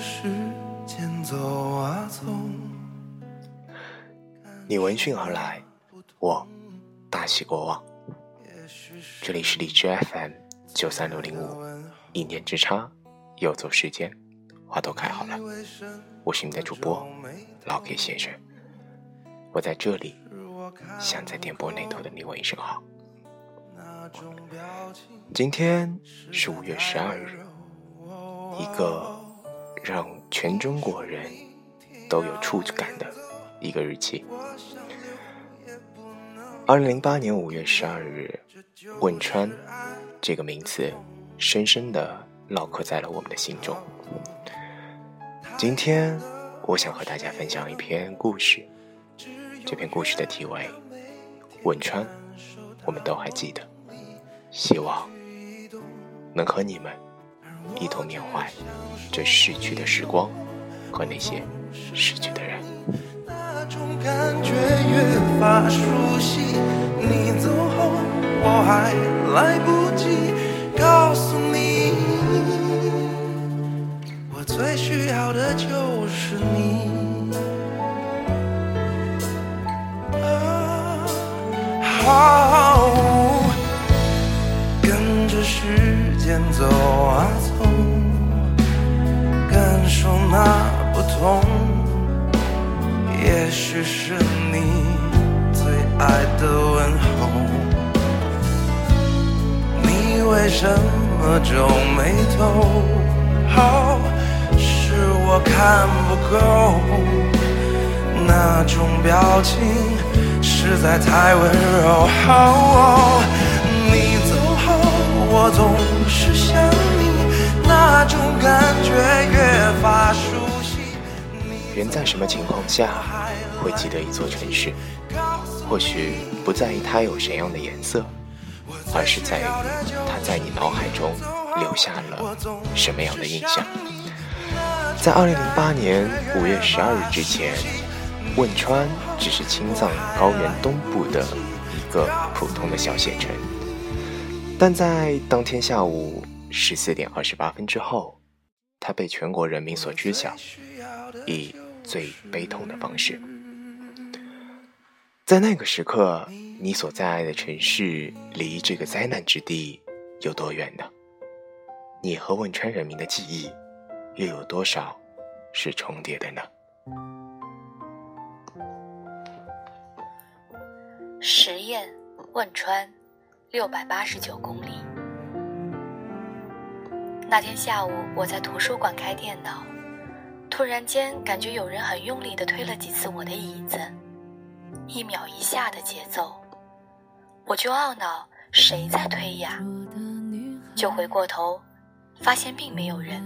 时间走啊走你闻讯而来，我大喜过望。这里是荔枝 FM 九三六零五，一念之差，又走时间，花都开好了。我是你的主播老 K 先生，我在这里，想在电波那头的你问一声好。今天是五月十二日，一个让全中国人都有触感的一个日期。二零零八年五月十二日，汶川这个名词深深的烙刻在了我们的心中。今天，我想和大家分享一篇故事，这篇故事的题为《汶川》，我们都还记得。希望能和你们一同缅怀这逝去的时光和那些逝去的人。那种感觉越发熟悉，你走后我还来不及也许是你最爱的问候。你为什么皱眉头？是我看不够，那种表情实在太温柔。你走后，我总。是想你，那种感人在什么情况下会记得一座城市？或许不在意它有什么样的颜色，而是在于它在你脑海中留下了什么样的印象。在二零零八年五月十二日之前，汶川只是青藏高原东部的一个普通的小县城。但在当天下午十四点二十八分之后，它被全国人民所知晓，以最悲痛的方式。在那个时刻，你所在的城市离这个灾难之地有多远呢？你和汶川人民的记忆又有多少是重叠的呢？实验，汶川。六百八十九公里。那天下午，我在图书馆开电脑，突然间感觉有人很用力的推了几次我的椅子，一秒一下的节奏，我就懊恼谁在推呀？就回过头，发现并没有人。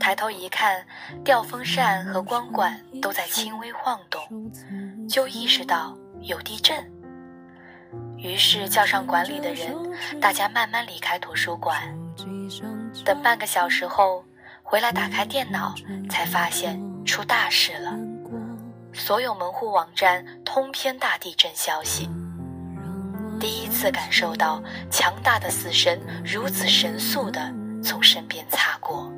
抬头一看，吊风扇和光管都在轻微晃动，就意识到有地震。于是叫上管理的人，大家慢慢离开图书馆。等半个小时后回来打开电脑，才发现出大事了。所有门户网站通篇大地震消息。第一次感受到强大的死神如此神速的从身边擦过。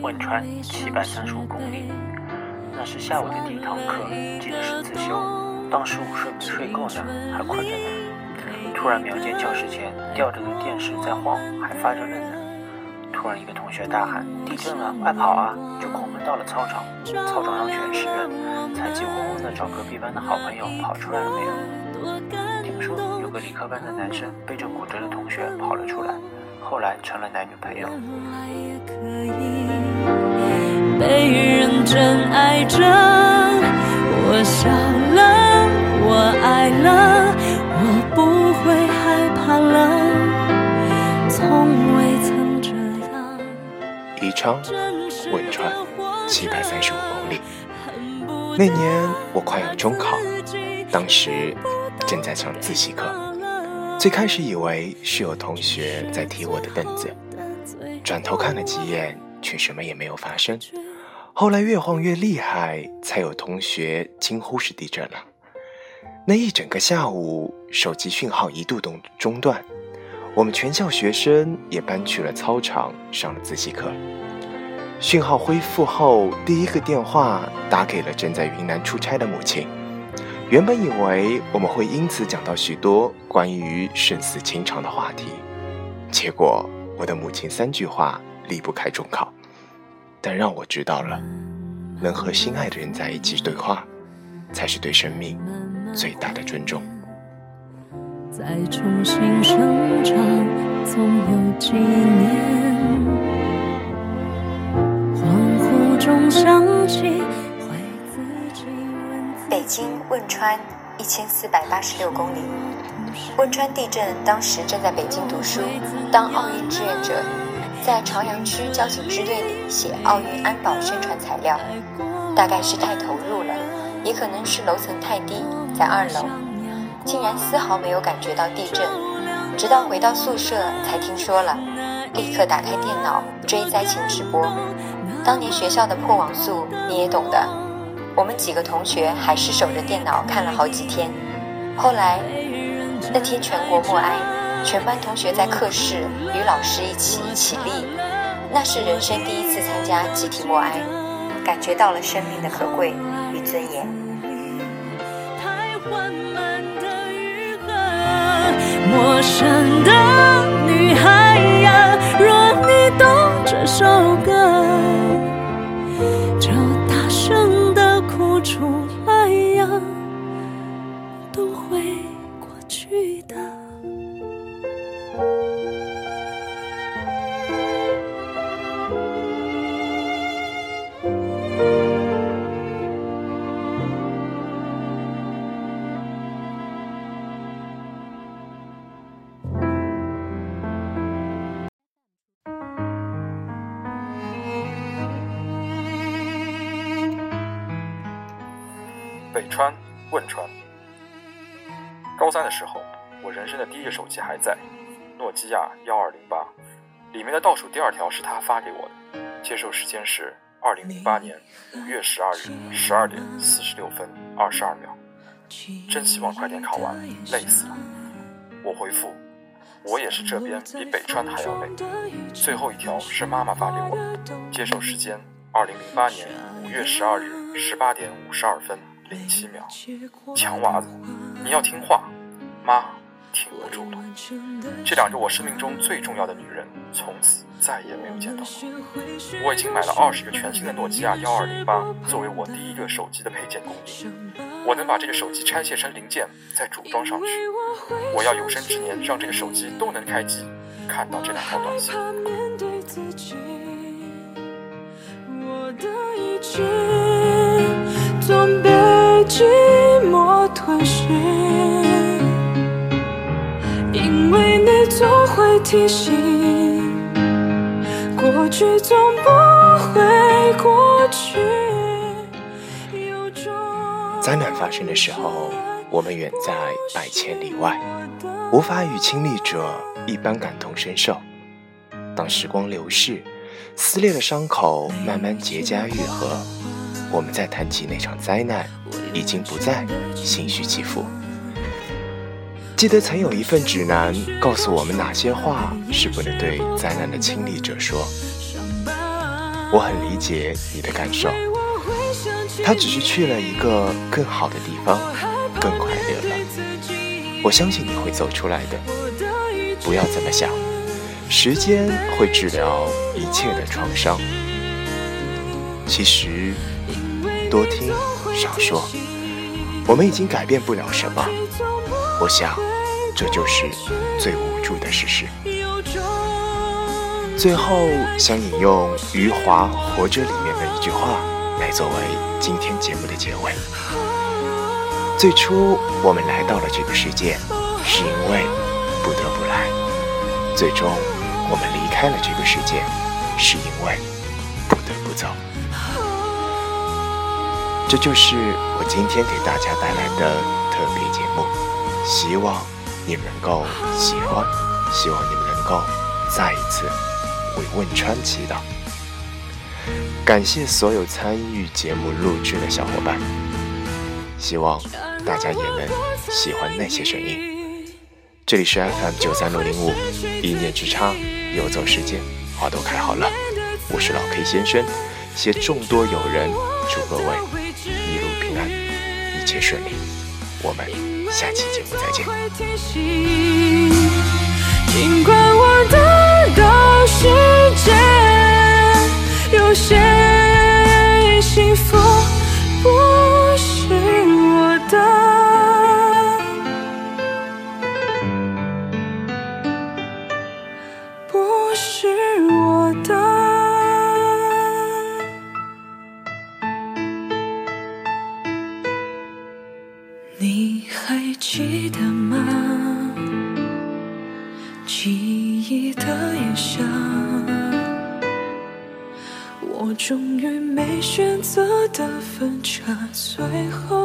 汶川，七百三十五公里。那是下午的第一堂课，记得是自修。当时午睡没睡够呢，还困着呢。突然瞄见教室前吊着的电视在晃，还发着愣呢。突然一个同学大喊：“地震了，快跑啊！”就狂奔到了操场。操场上全是人，才急哄哄的找隔壁班的好朋友跑出来了没有？听说有个理科班的男生背着骨折的同学跑了出来，后来成了男女朋友。被认真爱着，我笑了，我爱了，我不会害怕了，从未曾这样。宜昌，汶川，七百三十五公里。那年我快要中考，当时。正在上自习课，最开始以为是有同学在踢我的凳子，转头看了几眼，却什么也没有发生。后来越晃越厉害，才有同学惊呼是地震了。那一整个下午，手机讯号一度中中断，我们全校学生也搬去了操场上了自习课。讯号恢复后，第一个电话打给了正在云南出差的母亲。原本以为我们会因此讲到许多关于生死情长的话题，结果我的母亲三句话离不开中考，但让我知道了，能和心爱的人在一起对话，才是对生命最大的尊重。再重新生长，总有几年。恍惚中想起。经汶川一千四百八十六公里，汶川地震当时正在北京读书，当奥运志愿者，在朝阳区交警支队里写奥运安保宣传材料，大概是太投入了，也可能是楼层太低，在二楼，竟然丝毫没有感觉到地震，直到回到宿舍才听说了，立刻打开电脑追灾情直播，当年学校的破网速你也懂的。我们几个同学还是守着电脑看了好几天。后来那天全国默哀，全班同学在课室与老师一起起立，那是人生第一次参加集体默哀，感觉到了生命的可贵与尊严。陌生的女孩呀，川，汶川。高三的时候，我人生的第一个手机还在，诺基亚幺二零八，里面的倒数第二条是他发给我的，接受时间是二零零八年五月十二日十二点四十六分二十二秒。真希望快点考完，累死了。我回复，我也是这边比北川还要累。最后一条是妈妈发给我的，接受时间二零零八年五月十二日十八点五十二分。零七秒，强娃子，你要听话，妈挺不住了。这两个我生命中最重要的女人，从此再也没有见到过。我已经买了二十个全新的诺基亚幺二零八，作为我第一个手机的配件供应。我能把这个手机拆卸成零件，再组装上去。我要有生之年让这个手机都能开机，看到这两条短信。我的寂寞吞噬，因为你总会提醒，过去总不会过去。灾难发生的时候，我们远在百千里外，无法与亲历者一般感同身受。当时光流逝，撕裂的伤口慢慢结痂愈合。我们在谈起那场灾难，已经不再心绪起伏。记得曾有一份指南告诉我们哪些话是不能对灾难的亲历者说。我很理解你的感受，他只是去了一个更好的地方，更快乐了。我相信你会走出来的，不要这么想，时间会治疗一切的创伤。其实。多听少说，我们已经改变不了什么。我想，这就是最无助的事实。最后，想引用余华《活着》里面的一句话来作为今天节目的结尾：最初我们来到了这个世界，是因为不得不来；最终我们离开了这个世界，是因为不得不走。这就是我今天给大家带来的特别节目，希望你们能够喜欢，希望你们能够再一次为汶川祈祷。感谢所有参与节目录制的小伙伴，希望大家也能喜欢那些声音。这里是 FM 九三六零五，一念之差，游走世界，花都开好了。我是老 K 先生，携众多友人祝各位一路平安，一切顺利。我们下期节目再见。尽管我的都世界有些幸福不我终于没选择的，最后